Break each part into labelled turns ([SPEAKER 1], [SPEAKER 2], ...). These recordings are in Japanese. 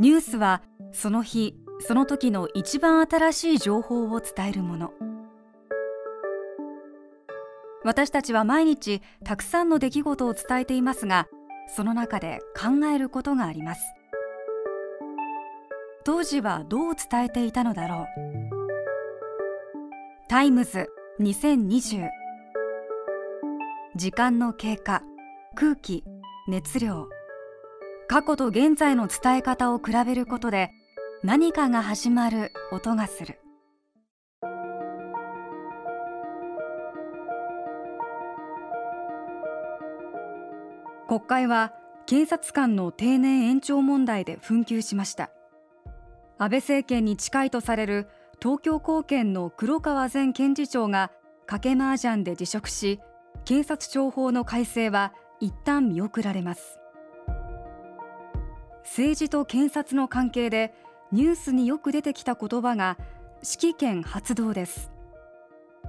[SPEAKER 1] ニュースはその日その時の一番新しい情報を伝えるもの。私たちは毎日たくさんの出来事を伝えていますがその中で考えることがあります。当時はどう伝えていたのだろう。タイムズ2020時間の経過空気熱量。過去と現在の伝え方を比べることで何かが始まる音がする。国会は警察官の定年延長問題で紛糾しました。安倍政権に近いとされる東京高検の黒川前検事長が賭け麻雀で辞職し警察庁法の改正は一旦見送られます。政治と検察の関係でニュースによく出てきた言葉が指揮権発動です。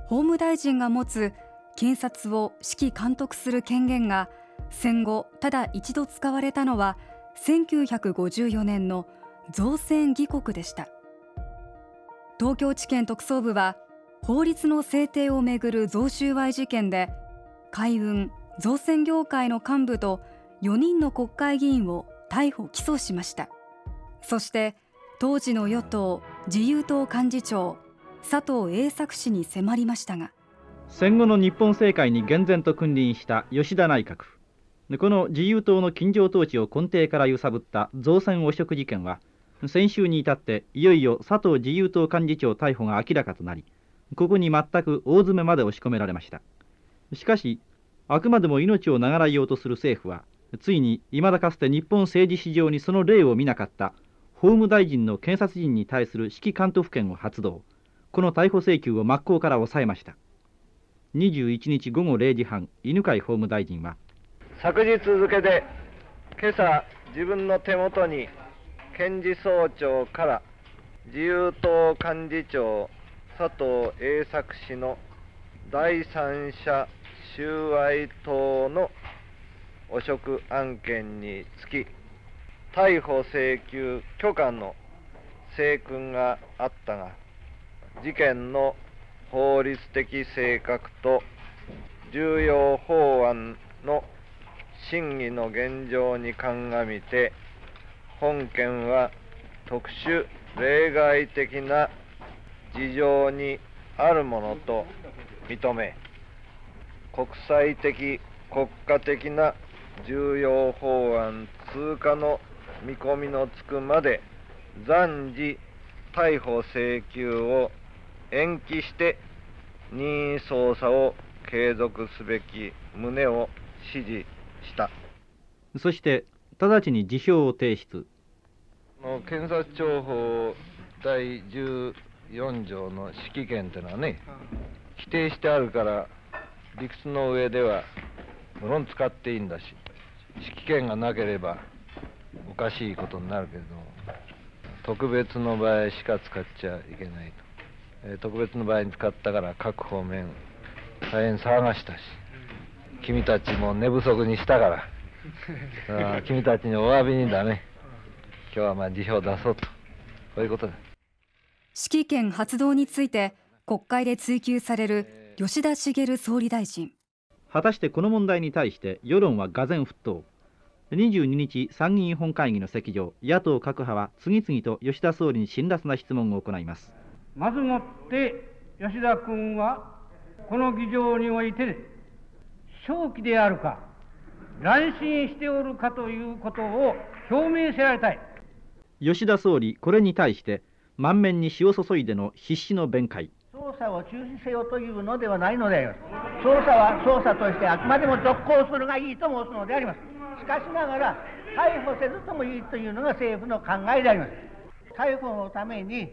[SPEAKER 1] 法務大臣が持つ検察を指揮監督する権限が戦後ただ一度使われたのは1954年の造船議国でした。東京地検特捜部は法律の制定をめぐる贈収賄事件で海運造船業界の幹部と4人の国会議員を逮捕・起訴しました。そして当時の与党自由党幹事長佐藤栄作氏に迫りましたが
[SPEAKER 2] 戦後の日本政界に厳然と君臨した吉田内閣。この自由党の金城統治を根底から揺さぶった造船汚職事件は先週に至っていよいよ佐藤自由党幹事長逮捕が明らかとなりここに全く大詰めまで押し込められました。しかしあくまでも命を長らいようとする政府はついにいまだかつて日本政治史上にその例を見なかった法務大臣の検察人に対する指揮監督権を発動。この逮捕請求を真っ向から抑えました。21日午後0時半犬飼法務大臣は
[SPEAKER 3] 昨日付で今朝自分の手元に検事総長から自由党幹事長佐藤栄作氏の第三者収賄等の汚職案件につき逮捕請求許可の請訓があったが事件の法律的性格と重要法案の審議の現状に鑑みて本件は特殊例外的な事情にあるものと認め国際的国家的な重要法案通過の見込みのつくまで暫時逮捕請求を延期して任意捜査を継続すべき旨を指示した。
[SPEAKER 2] そして直ちに辞表を提出。
[SPEAKER 3] 検察庁法第14条の指揮権というのはね規定してあるから理屈の上では無論使っていいんだし指揮権がなければおかしいことになるけど特別の場合しか使っちゃいけないと、えー、特別の場合に使ったから各方面大変騒がしたし君たちも寝不足にしたから 君たちにお詫びにだね今日はまあ辞表を出そうと。こういうことだ。
[SPEAKER 1] 指揮権発動について国会で追及される吉田茂総理大臣
[SPEAKER 2] 果たしてこの問題に対して世論は俄然沸騰。22日参議院本会議の席上野党各派は次々と吉田総理に辛辣な質問を行います。
[SPEAKER 4] まずもって吉田君はこの議場において正気であるか乱心しておるかということを表明せられたい。
[SPEAKER 2] 吉田総理これに対して満面に塩注いでの必死の弁解
[SPEAKER 5] 捜査を中止せよというのではないのであります。捜査は捜査としてあくまでも続行するがいいと申すのであります。しかしながら逮捕せずともいいというのが政府の考えであります。逮捕のために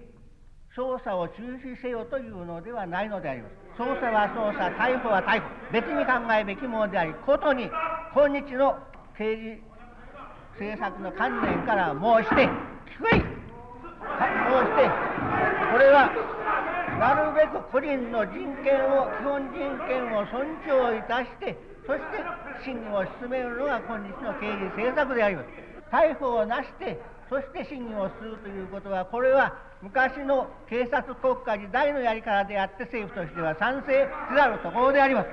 [SPEAKER 5] 捜査を中止せよというのではないのであります。捜査は捜査逮捕は逮捕。別に考えべきものでありことに今日の刑事政策の観念から申して低い申してこれはなるべく個人の人権を基本人権を尊重いたしてそして審議を進めるのが今日の刑事政策であります。逮捕をなしてそして審議をするということは、これは昔の警察国家時代のやり方であって、政府としては賛成せざるところであります。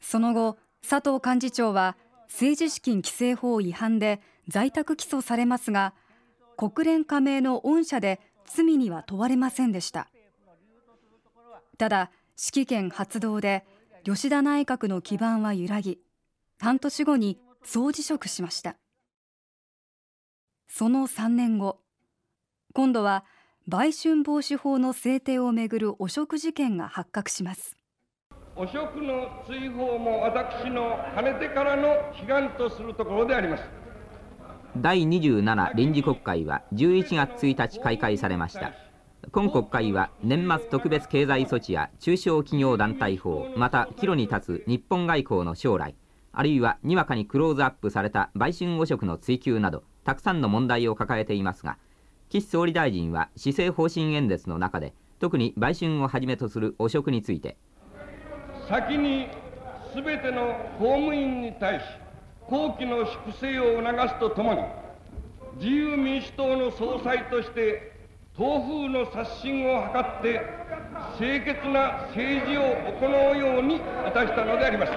[SPEAKER 1] その後、佐藤幹事長は政治資金規正法違反で在宅起訴されますが、国連加盟の恩赦で罪には問われませんでした。ただ、指揮権発動で吉田内閣の基盤は揺らぎ、半年後に総辞職しました。その3年後、今度は売春防止法の制定をめぐる汚職事件が発覚します。
[SPEAKER 6] 汚職の追放も私のかねてからの悲願とするところであります
[SPEAKER 7] 第27臨時国会は11月1日開会されました。今国会は年末特別経済措置や中小企業団体法また岐路に立つ日本外交の将来あるいはにわかにクローズアップされた売春汚職の追及などたくさんの問題を抱えていますが岸総理大臣は施政方針演説の中で特に売春をはじめとする汚職について
[SPEAKER 6] 先にすべての公務員に対し後期の粛清を促すとともに自由民主党の総裁として党風の刷新を図って清潔な政治を行うようにいたしたのであります。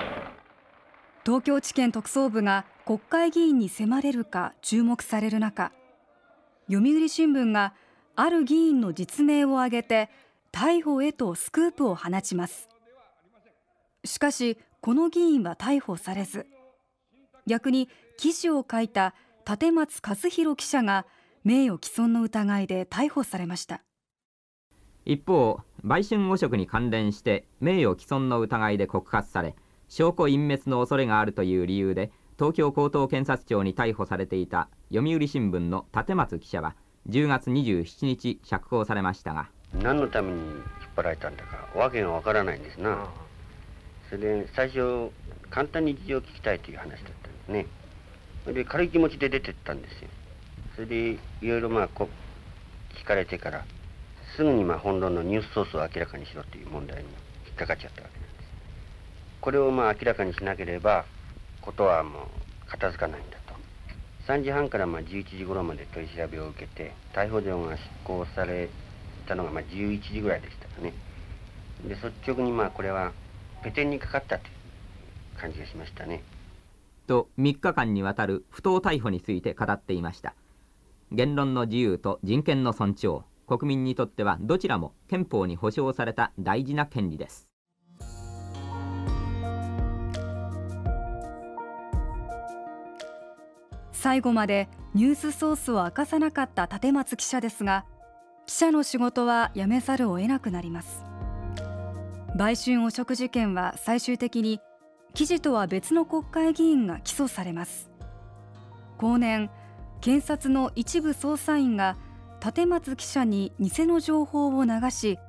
[SPEAKER 1] 東京地検特捜部が国会議員に迫れるか注目される中読売新聞がある議員の実名を挙げて逮捕へとスクープを放ちます。しかしこの議員は逮捕されず逆に記事を書いた立松和弘記者が名誉毀損の疑いで逮捕されました。
[SPEAKER 7] 一方売春汚職に関連して名誉毀損の疑いで告発され証拠隠滅の恐れがあるという理由で東京高等検察庁に逮捕されていた読売新聞の立松記者は10月27日釈放されましたが
[SPEAKER 8] 何のために引っ張られたんだか訳がわからないんですな。それで最初簡単に事情を聞きたいという話だった。んですね。それで軽い気持ちで出てったんですよ。それでいろいろまあこ聞かれてからすぐにまあ本論のニュースソースを明らかにしろという問題に引っかかっちゃったわけなんです。これをまあ明らかにしなければことはもう片付かないんだと。3時半からまあ11時頃まで取り調べを受けて逮捕状が執行されたのがまあ11時ぐらいでしたかね。で率直にまあこれはペテンにかかったという感じがしましたね。
[SPEAKER 7] と3日間にわたる不当逮捕について語っていました。言論の自由と人権の尊重国民にとってはどちらも憲法に保障された大事な権利です。
[SPEAKER 1] 最後までニュースソースを明かさなかった立松記者ですが記者の仕事は辞めざるを得なくなります。売春汚職事件は最終的に記事とは別の国会議員が起訴されます。後年検察の一部捜査員が立松記者に偽の情報を流し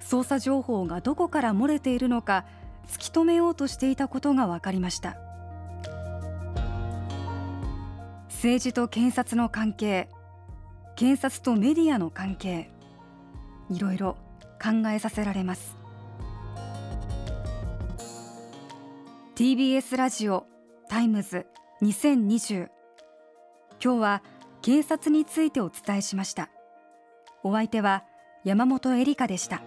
[SPEAKER 1] 捜査情報がどこから漏れているのか突き止めようとしていたことが分かりました。政治と検察の関係検察とメディアの関係いろいろ考えさせられます。TBS ラジオタイムズ2020今日は警察についてお伝えしました。お相手は山本恵里香でした。